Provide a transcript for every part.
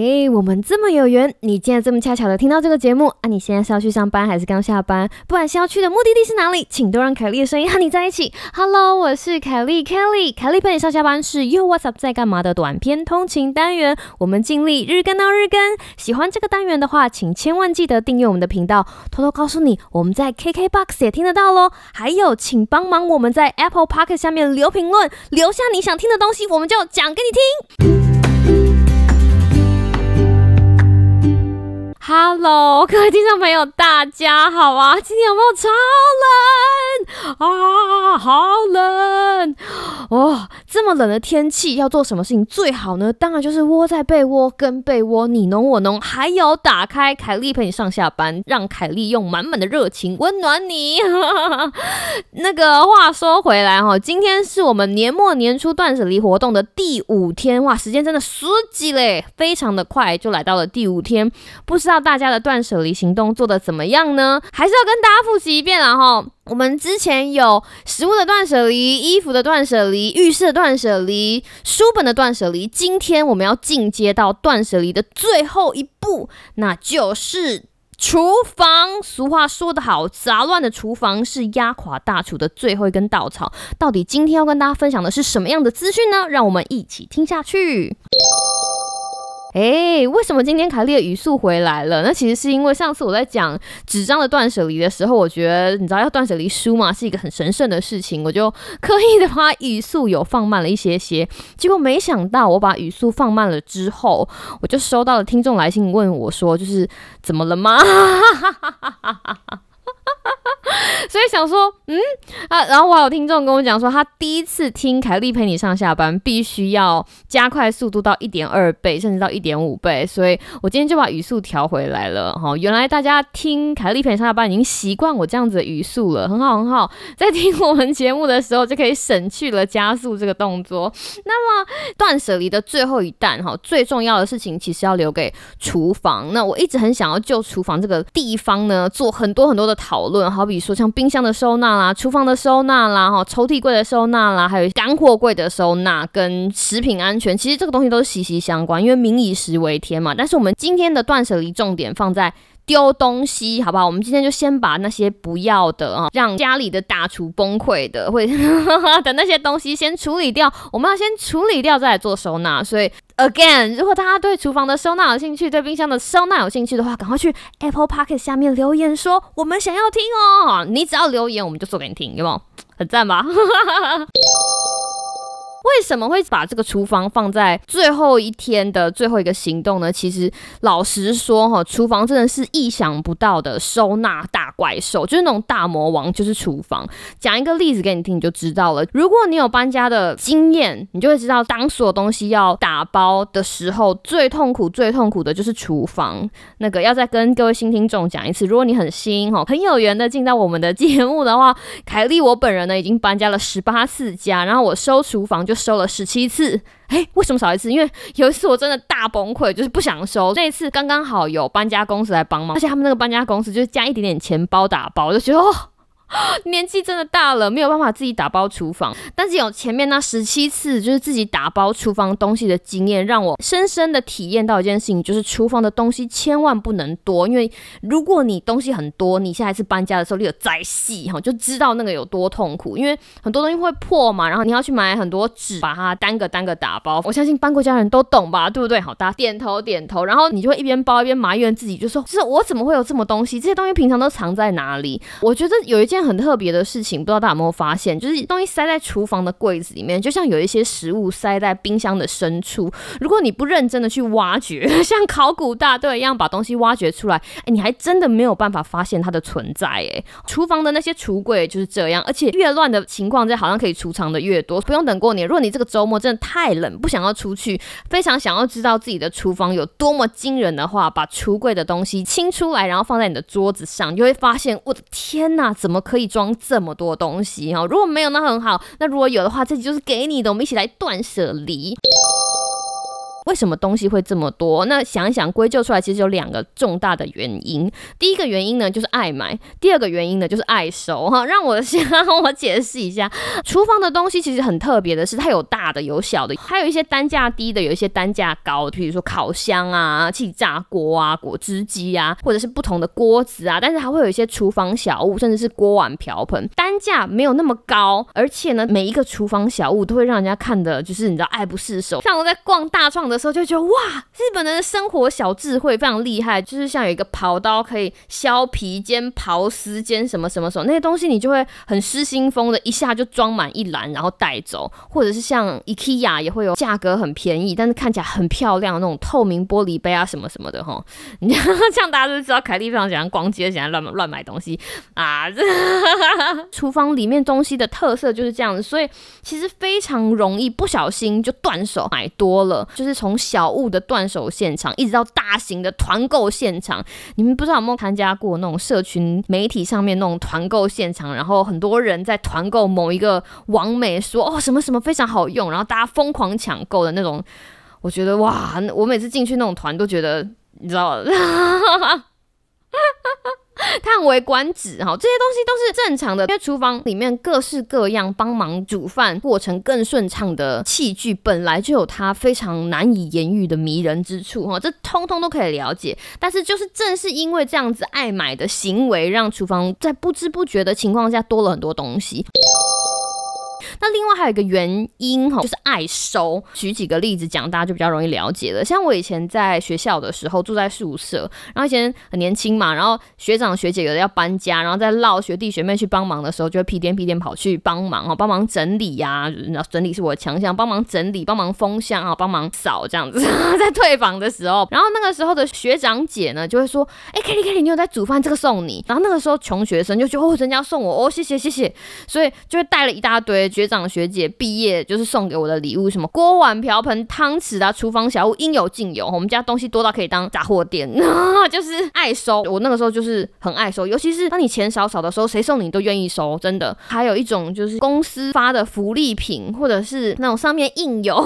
哎，我们这么有缘，你竟然这么恰巧的听到这个节目啊！你现在是要去上班还是刚下班？不管是要去的目的地是哪里，请都让凯莉的声音和你在一起。Hello，我是凯莉，Kelly，凯莉陪你上下班是用 What's Up 在干嘛的短篇通勤单元，我们尽力日更到日更。喜欢这个单元的话，请千万记得订阅我们的频道。偷偷告诉你，我们在 KKBOX 也听得到喽。还有，请帮忙我们在 Apple Park 下面留评论，留下你想听的东西，我们就讲给你听。Hello，各位听众朋友，大家好啊！今天有没有超冷啊？好冷哦！这么冷的天气，要做什么事情最好呢？当然就是窝在被窝，跟被窝你侬我侬，还有打开凯莉陪你上下班，让凯莉用满满的热情温暖你。那个话说回来哈，今天是我们年末年初断舍离活动的第五天，哇，时间真的死机嘞，非常的快就来到了第五天，不知道。大家的断舍离行动做的怎么样呢？还是要跟大家复习一遍了哈。我们之前有食物的断舍离、衣服的断舍离、浴室的断舍离、书本的断舍离。今天我们要进阶到断舍离的最后一步，那就是厨房。俗话说得好，杂乱的厨房是压垮大厨的最后一根稻草。到底今天要跟大家分享的是什么样的资讯呢？让我们一起听下去。哎，为什么今天凯莉的语速回来了？那其实是因为上次我在讲纸张的断舍离的时候，我觉得你知道要断舍离书嘛，是一个很神圣的事情，我就刻意的把语速有放慢了一些些。结果没想到我把语速放慢了之后，我就收到了听众来信问我说，就是怎么了吗？哈哈哈哈哈哈 所以想说，嗯啊，然后我有听众跟我讲说，他第一次听凯莉陪你上下班，必须要加快速度到一点二倍，甚至到一点五倍。所以我今天就把语速调回来了。哈，原来大家听凯莉陪你上下班已经习惯我这样子的语速了，很好很好。在听我们节目的时候，就可以省去了加速这个动作。那么断舍离的最后一弹，哈，最重要的事情其实要留给厨房。那我一直很想要就厨房这个地方呢，做很多很多的讨论，好比说像。冰箱的收纳啦，厨房的收纳啦，哈，抽屉柜的收纳啦，还有干货柜的收纳跟食品安全，其实这个东西都是息息相关，因为民以食为天嘛。但是我们今天的断舍离重点放在丢东西，好不好？我们今天就先把那些不要的啊，让家里的大厨崩溃的，会的那些东西先处理掉。我们要先处理掉，再来做收纳。所以。Again，如果大家对厨房的收纳有兴趣，对冰箱的收纳有兴趣的话，赶快去 Apple Pocket 下面留言说我们想要听哦。你只要留言，我们就做给你听，有没有？很赞吧？为什么会把这个厨房放在最后一天的最后一个行动呢？其实老实说哈，厨房真的是意想不到的收纳大怪兽，就是那种大魔王，就是厨房。讲一个例子给你听，你就知道了。如果你有搬家的经验，你就会知道，当所有东西要打包的时候，最痛苦、最痛苦的就是厨房。那个要再跟各位新听众讲一次，如果你很新哈，很有缘的进到我们的节目的话，凯莉我本人呢已经搬家了十八次家，然后我收厨房。就收了十七次，哎，为什么少一次？因为有一次我真的大崩溃，就是不想收。那一次刚刚好有搬家公司来帮忙，而且他们那个搬家公司就是加一点点钱包打包，我就觉得哦。年纪真的大了，没有办法自己打包厨房。但是有前面那十七次就是自己打包厨房东西的经验，让我深深的体验到一件事情，就是厨房的东西千万不能多。因为如果你东西很多，你下一次搬家的时候，你有再细哈，就知道那个有多痛苦。因为很多东西会破嘛，然后你要去买很多纸，把它单个单个打包。我相信搬过家的人都懂吧，对不对？好，大家点头点头。然后你就会一边包一边埋怨自己，就说：是我怎么会有这么东西？这些东西平常都藏在哪里？我觉得有一件。很特别的事情，不知道大家有没有发现，就是东西塞在厨房的柜子里面，就像有一些食物塞在冰箱的深处。如果你不认真的去挖掘，像考古大队一样把东西挖掘出来，哎，你还真的没有办法发现它的存在。哎，厨房的那些橱柜就是这样，而且越乱的情况，在好像可以储藏的越多。不用等过年，如果你这个周末真的太冷，不想要出去，非常想要知道自己的厨房有多么惊人的话，把橱柜的东西清出来，然后放在你的桌子上，你就会发现，我的天哪，怎么可以装这么多东西哈？如果没有那很好，那如果有的话，这集就是给你的。我们一起来断舍离。为什么东西会这么多？那想一想，归咎出来其实有两个重大的原因。第一个原因呢，就是爱买；第二个原因呢，就是爱收。哈，让我先我解释一下，厨房的东西其实很特别的是，它有大的，有小的，还有一些单价低的，有一些单价高的，比如说烤箱啊、气炸锅啊、果汁机啊，或者是不同的锅子啊。但是还会有一些厨房小物，甚至是锅碗瓢盆，单价没有那么高，而且呢，每一个厨房小物都会让人家看的，就是你知道爱不释手。像我在逛大创的时候，就觉得哇，日本人的生活小智慧非常厉害，就是像有一个刨刀可以削皮煎刨丝煎什么什么什么那些东西，你就会很失心疯的，一下就装满一篮，然后带走。或者是像 IKEA 也会有价格很便宜，但是看起来很漂亮的那种透明玻璃杯啊什么什么的哈。你这样大家都知道，凯莉非常喜欢逛街，喜欢乱乱买东西啊。这厨房里面东西的特色就是这样子，所以其实非常容易不小心就断手买多了。就是从从小物的断手现场，一直到大型的团购现场，你们不知道有没有参加过那种社群媒体上面那种团购现场？然后很多人在团购某一个网美说哦什么什么非常好用，然后大家疯狂抢购的那种。我觉得哇，我每次进去那种团都觉得，你知道。叹为观止哈，这些东西都是正常的，因为厨房里面各式各样帮忙煮饭过程更顺畅的器具，本来就有它非常难以言喻的迷人之处哈，这通通都可以了解。但是就是正是因为这样子爱买的行为，让厨房在不知不觉的情况下多了很多东西。那另外还有一个原因哈，就是爱收。举几个例子讲，大家就比较容易了解了。像我以前在学校的时候，住在宿舍，然后以前很年轻嘛，然后学长学姐有的要搬家，然后在唠学弟学妹去帮忙的时候，就会屁颠屁颠跑去帮忙哦，帮忙整理呀，整理是我的强项，帮忙整理，帮忙封箱啊，帮忙扫这样子。在退房的时候，然后那个时候的学长姐呢，就会说：“哎，Kelly Kelly，你有在煮饭，这个送你。”然后那个时候穷学生就觉得哦，人家送我哦，谢谢谢谢，所以就会带了一大堆学。长学姐毕业就是送给我的礼物，什么锅碗瓢盆、汤匙啊，厨房小物应有尽有。我们家东西多到可以当杂货店，就是爱收。我那个时候就是很爱收，尤其是当你钱少少的时候，谁送你都愿意收，真的。还有一种就是公司发的福利品，或者是那种上面印有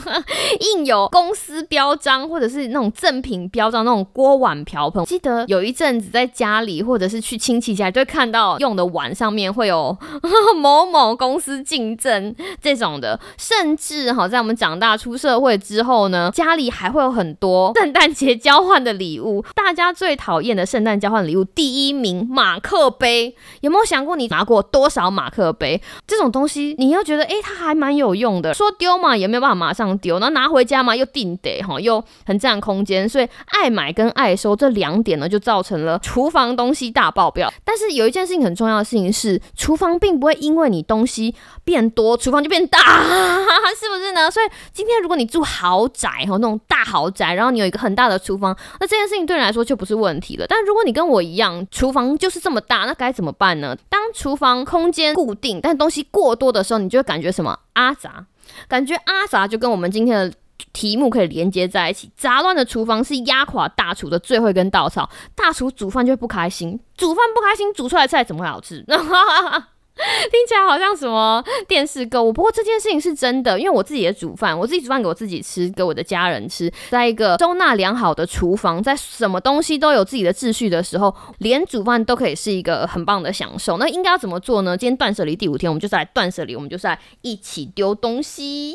印有公司标章，或者是那种赠品标章那种锅碗瓢盆。记得有一阵子在家里，或者是去亲戚家，就会看到用的碗上面会有 某某公司进。竞争这种的，甚至哈，在我们长大出社会之后呢，家里还会有很多圣诞节交换的礼物。大家最讨厌的圣诞交换礼物，第一名马克杯。有没有想过你拿过多少马克杯？这种东西，你又觉得哎，它还蛮有用的。说丢嘛，也没有办法马上丢，那拿回家嘛，又定得哈，又很占空间。所以爱买跟爱收这两点呢，就造成了厨房东西大爆表。但是有一件事情很重要的事情是，厨房并不会因为你东西。变多，厨房就变大，是不是呢？所以今天如果你住豪宅哈，那种大豪宅，然后你有一个很大的厨房，那这件事情对你来说就不是问题了。但如果你跟我一样，厨房就是这么大，那该怎么办呢？当厨房空间固定，但东西过多的时候，你就会感觉什么阿杂？感觉阿杂就跟我们今天的题目可以连接在一起。杂乱的厨房是压垮大厨的最后一根稻草，大厨煮饭就会不开心，煮饭不开心，煮出来菜怎么会好吃？听起来好像什么电视购物，不过这件事情是真的，因为我自己也煮饭，我自己煮饭给我自己吃，给我的家人吃，在一个收纳良好的厨房，在什么东西都有自己的秩序的时候，连煮饭都可以是一个很棒的享受。那应该要怎么做呢？今天断舍离第五天，我们就是来断舍离，我们就是来一起丢东西。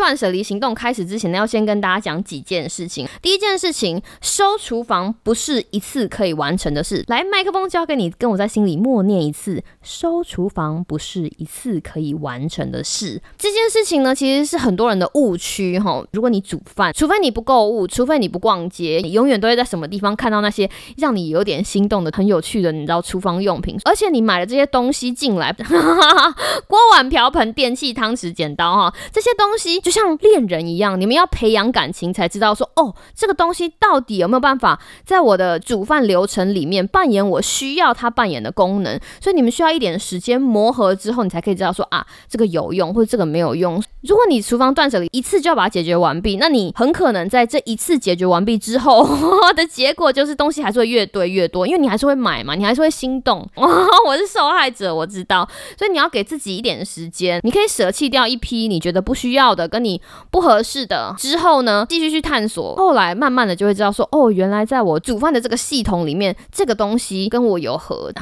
断舍离行动开始之前呢，要先跟大家讲几件事情。第一件事情，收厨房不是一次可以完成的事。来，麦克风交给你，跟我在心里默念一次：收厨房不是一次可以完成的事。这件事情呢，其实是很多人的误区哈。如果你煮饭，除非你不购物，除非你不逛街，你永远都会在什么地方看到那些让你有点心动的、很有趣的，你知道厨房用品。而且你买了这些东西进来，锅碗瓢盆、电器、汤匙、剪刀哈，这些东西。就像恋人一样，你们要培养感情才知道说哦，这个东西到底有没有办法在我的煮饭流程里面扮演我需要它扮演的功能？所以你们需要一点时间磨合之后，你才可以知道说啊，这个有用或者这个没有用。如果你厨房断舍离一次就要把它解决完毕，那你很可能在这一次解决完毕之后 的结果就是东西还是会越堆越多，因为你还是会买嘛，你还是会心动。我是受害者，我知道，所以你要给自己一点时间，你可以舍弃掉一批你觉得不需要的跟。你不合适的，之后呢，继续去探索，后来慢慢的就会知道说，哦，原来在我煮饭的这个系统里面，这个东西跟我有合。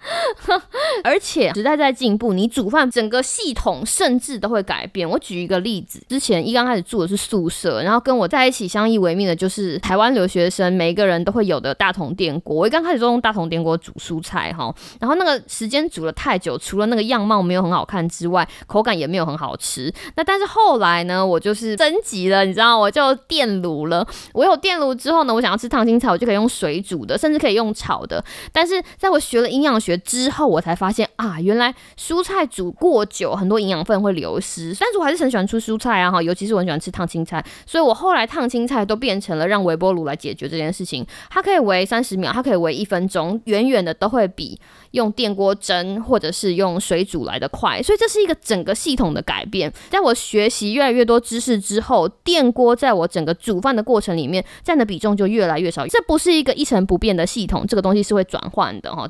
而且时代在进步，你煮饭整个系统甚至都会改变。我举一个例子，之前一刚开始住的是宿舍，然后跟我在一起相依为命的就是台湾留学生，每一个人都会有的大同电锅。我一刚开始就用大同电锅煮蔬菜哈，然后那个时间煮了太久，除了那个样貌没有很好看之外，口感也没有很好吃。那但是后来呢，我就是升级了，你知道，我就电炉了。我有电炉之后呢，我想要吃烫青菜，我就可以用水煮的，甚至可以用炒的。但是在我学了营养学。学之后，我才发现啊，原来蔬菜煮过久，很多营养分会流失。但是我还是很喜欢吃蔬菜啊，哈，尤其是我很喜欢吃烫青菜，所以我后来烫青菜都变成了让微波炉来解决这件事情。它可以围三十秒，它可以围一分钟，远远的都会比用电锅蒸或者是用水煮来的快。所以这是一个整个系统的改变。在我学习越来越多知识之后，电锅在我整个煮饭的过程里面占的比重就越来越少。这不是一个一成不变的系统，这个东西是会转换的，哈。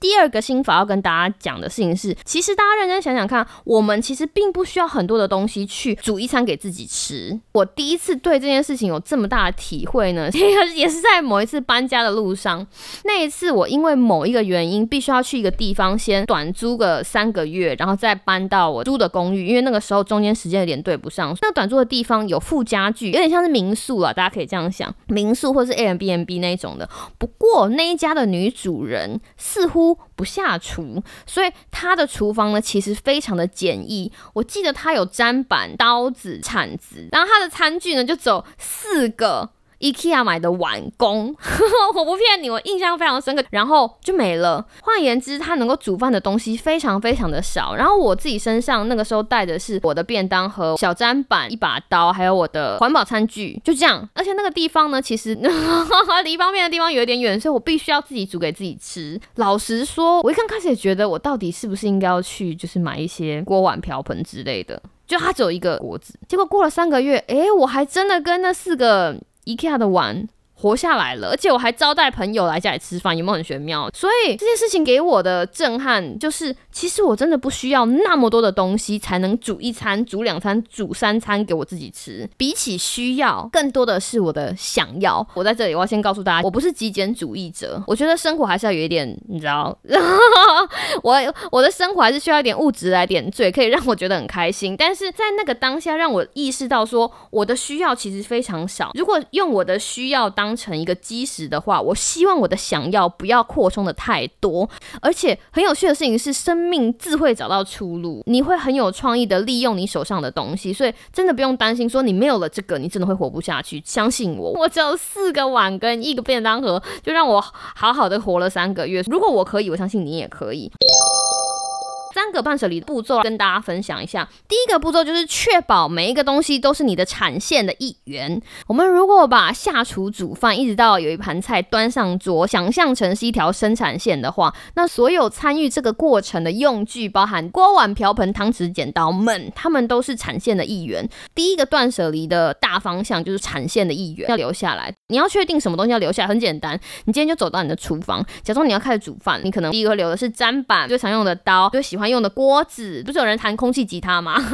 第二个心法要跟大家讲的事情是，其实大家认真想想看，我们其实并不需要很多的东西去煮一餐给自己吃。我第一次对这件事情有这么大的体会呢，也是在某一次搬家的路上。那一次我因为某一个原因，必须要去一个地方先短租个三个月，然后再搬到我租的公寓，因为那个时候中间时间有点对不上。那短租的地方有附家具，有点像是民宿啊，大家可以这样想，民宿或是 Airbnb 那一种的。不过那一家的女主人似乎。不下厨，所以他的厨房呢其实非常的简易。我记得他有砧板、刀子、铲子，然后他的餐具呢就走四个。IKEA 买的碗工，我不骗你，我印象非常深刻，然后就没了。换言之，他能够煮饭的东西非常非常的少。然后我自己身上那个时候带的是我的便当盒、小砧板、一把刀，还有我的环保餐具，就这样。而且那个地方呢，其实 离方便的地方有点远，所以我必须要自己煮给自己吃。老实说，我一刚开始也觉得，我到底是不是应该要去，就是买一些锅碗瓢盆之类的。就它只有一个锅子，结果过了三个月，哎，我还真的跟那四个。IKEA 的碗。活下来了，而且我还招待朋友来家里吃饭，有没有很玄妙？所以这件事情给我的震撼就是，其实我真的不需要那么多的东西才能煮一餐、煮两餐、煮三餐给我自己吃。比起需要，更多的是我的想要。我在这里，我要先告诉大家，我不是极简主义者。我觉得生活还是要有一点，你知道，我我的生活还是需要一点物质来点缀，可以让我觉得很开心。但是在那个当下，让我意识到说，我的需要其实非常少。如果用我的需要当当成一个基石的话，我希望我的想要不要扩充的太多。而且很有趣的事情是，生命自会找到出路。你会很有创意的利用你手上的东西，所以真的不用担心说你没有了这个，你真的会活不下去。相信我，我只有四个碗跟一个便当盒，就让我好好的活了三个月。如果我可以，我相信你也可以。三个断舍离的步骤跟大家分享一下。第一个步骤就是确保每一个东西都是你的产线的一员。我们如果把下厨煮饭一直到有一盘菜端上桌，想象成是一条生产线的话，那所有参与这个过程的用具，包含锅碗瓢盆、汤匙、剪刀们，他们都是产线的一员。第一个断舍离的大方向就是产线的一员要留下来。你要确定什么东西要留下来，很简单，你今天就走到你的厨房，假装你要开始煮饭，你可能第一个留的是砧板，最常用的刀，最喜欢。用的锅子不是有人弹空气吉他吗？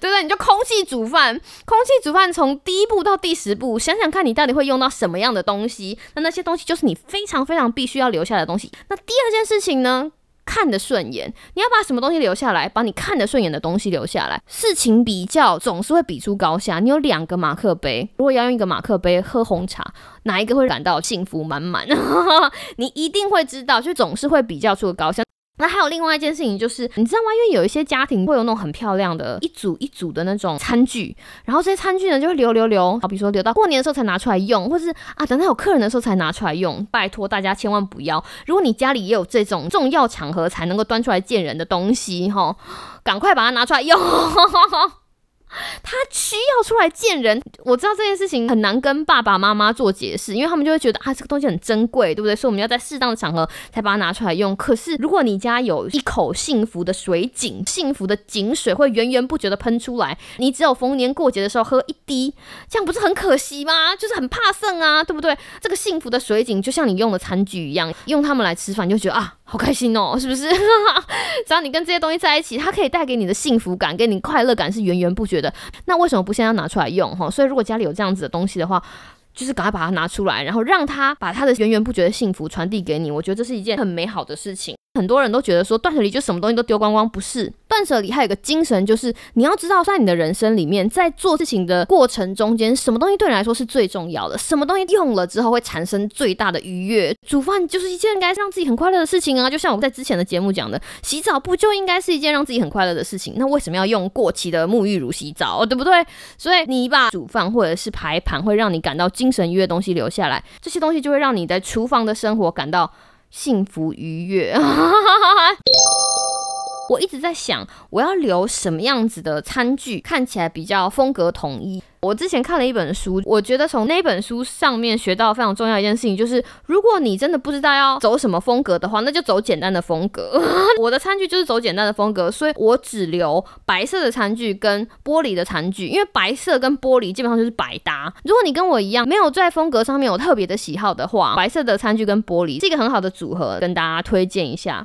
对不对？你就空气煮饭，空气煮饭从第一步到第十步，想想看你到底会用到什么样的东西。那那些东西就是你非常非常必须要留下的东西。那第二件事情呢？看得顺眼，你要把什么东西留下来？把你看得顺眼的东西留下来。事情比较总是会比出高下。你有两个马克杯，如果要用一个马克杯喝红茶，哪一个会感到幸福满满？你一定会知道，就总是会比较出高下。那还有另外一件事情，就是你知道吗？因为有一些家庭会有那种很漂亮的一组一组的那种餐具，然后这些餐具呢就会留留留，好比说留到过年的时候才拿出来用，或是啊等到有客人的时候才拿出来用。拜托大家千万不要，如果你家里也有这种重要场合才能够端出来见人的东西，哈，赶快把它拿出来用。他需要出来见人，我知道这件事情很难跟爸爸妈妈做解释，因为他们就会觉得啊，这个东西很珍贵，对不对？所以我们要在适当的场合才把它拿出来用。可是如果你家有一口幸福的水井，幸福的井水会源源不绝的喷出来，你只有逢年过节的时候喝一滴，这样不是很可惜吗？就是很怕剩啊，对不对？这个幸福的水井就像你用的餐具一样，用它们来吃饭，你就觉得啊。好开心哦，是不是？只要你跟这些东西在一起，它可以带给你的幸福感，给你快乐感是源源不绝的。那为什么不现在要拿出来用哈？所以如果家里有这样子的东西的话，就是赶快把它拿出来，然后让它把它的源源不绝的幸福传递给你。我觉得这是一件很美好的事情。很多人都觉得说断舍离就什么东西都丢光光，不是断舍离还有个精神，就是你要知道在你的人生里面，在做事情的过程中间，什么东西对你来说是最重要的，什么东西用了之后会产生最大的愉悦。煮饭就是一件应该让自己很快乐的事情啊，就像我们在之前的节目讲的，洗澡不就应该是一件让自己很快乐的事情？那为什么要用过期的沐浴乳洗澡，对不对？所以你把煮饭或者是排盘会让你感到精神愉悦的东西留下来，这些东西就会让你在厨房的生活感到。幸福愉悦，我一直在想，我要留什么样子的餐具，看起来比较风格统一。我之前看了一本书，我觉得从那本书上面学到非常重要一件事情，就是如果你真的不知道要走什么风格的话，那就走简单的风格。我的餐具就是走简单的风格，所以我只留白色的餐具跟玻璃的餐具，因为白色跟玻璃基本上就是百搭。如果你跟我一样没有在风格上面有特别的喜好的话，白色的餐具跟玻璃是一个很好的组合，跟大家推荐一下。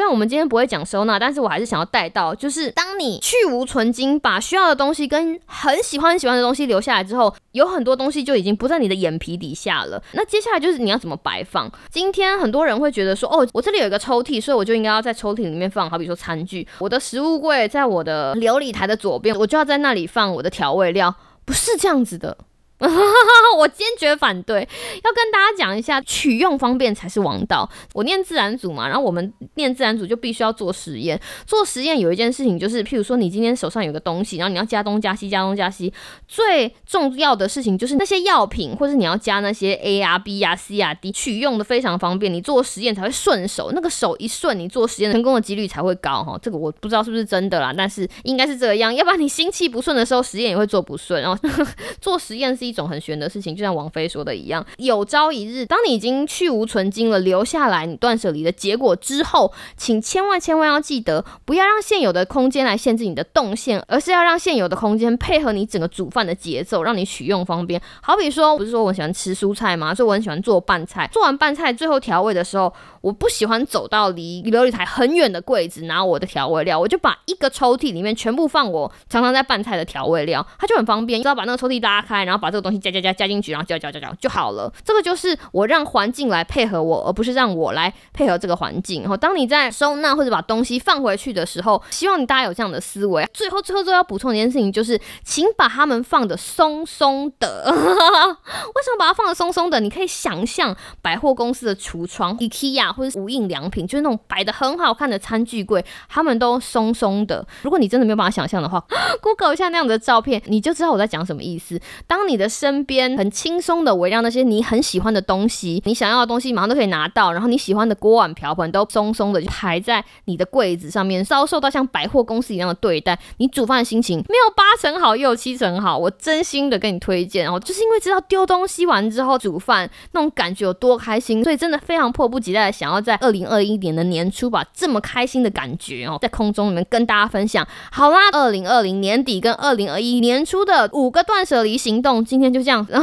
虽然我们今天不会讲收纳，但是我还是想要带到，就是当你去无存精，把需要的东西跟很喜欢很喜欢的东西留下来之后，有很多东西就已经不在你的眼皮底下了。那接下来就是你要怎么摆放。今天很多人会觉得说，哦，我这里有一个抽屉，所以我就应该要在抽屉里面放，好比说餐具。我的食物柜在我的琉璃台的左边，我就要在那里放我的调味料，不是这样子的。我坚决反对，要跟大家讲一下，取用方便才是王道。我念自然组嘛，然后我们念自然组就必须要做实验。做实验有一件事情就是，譬如说你今天手上有个东西，然后你要加东加西，加东加西，最重要的事情就是那些药品，或是你要加那些 A 啊、B 啊、C 啊、D，取用的非常方便，你做实验才会顺手。那个手一顺，你做实验成功的几率才会高哈。这个我不知道是不是真的啦，但是应该是这样，要不然你心气不顺的时候，实验也会做不顺。然后 做实验是。一种很玄的事情，就像王菲说的一样，有朝一日，当你已经去无存精了，留下来你断舍离的结果之后，请千万千万要记得，不要让现有的空间来限制你的动线，而是要让现有的空间配合你整个煮饭的节奏，让你取用方便。好比说，不是说我喜欢吃蔬菜吗？所以我很喜欢做拌菜。做完拌菜，最后调味的时候，我不喜欢走到离琉璃台很远的柜子拿我的调味料，我就把一个抽屉里面全部放我常常在拌菜的调味料，它就很方便。只要把那个抽屉拉开，然后把这。东西加加加加进去，然后搅搅搅搅就好了。这个就是我让环境来配合我，而不是让我来配合这个环境。然后当你在收纳或者把东西放回去的时候，希望你大家有这样的思维。最后最后最后要补充一件事情，就是请把它们放的松松的。为什么把它放的松松的？你可以想象百货公司的橱窗，IKEA 或者无印良品，就是那种摆的很好看的餐具柜，它们都松松的。如果你真的没有办法想象的话，Google 一下那样的照片，你就知道我在讲什么意思。当你的身边很轻松的围绕那些你很喜欢的东西，你想要的东西马上都可以拿到，然后你喜欢的锅碗瓢盆都松松的就排在你的柜子上面，遭受到像百货公司一样的对待，你煮饭的心情没有八成好，也有七成好。我真心的跟你推荐哦，就是因为知道丢东西完之后煮饭那种感觉有多开心，所以真的非常迫不及待的想要在二零二一年的年初把这么开心的感觉哦，在空中里面跟大家分享。好啦，二零二零年底跟二零二一年初的五个断舍离行动，今天就这样。画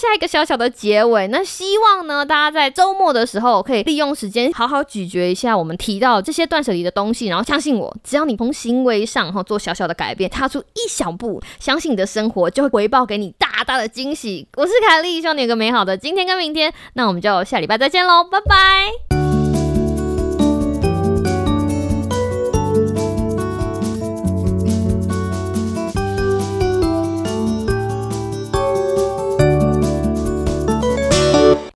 下一个小小的结尾。那希望呢，大家在周末的时候可以利用时间好好咀嚼一下我们提到这些断舍离的东西，然后相信我，只要你从行为上哈做小小的改变，踏出一小步，相信你的生活就会回报给你大大的惊喜。我是凯莉，希望你有个美好的今天跟明天。那我们就下礼拜再见喽，拜拜。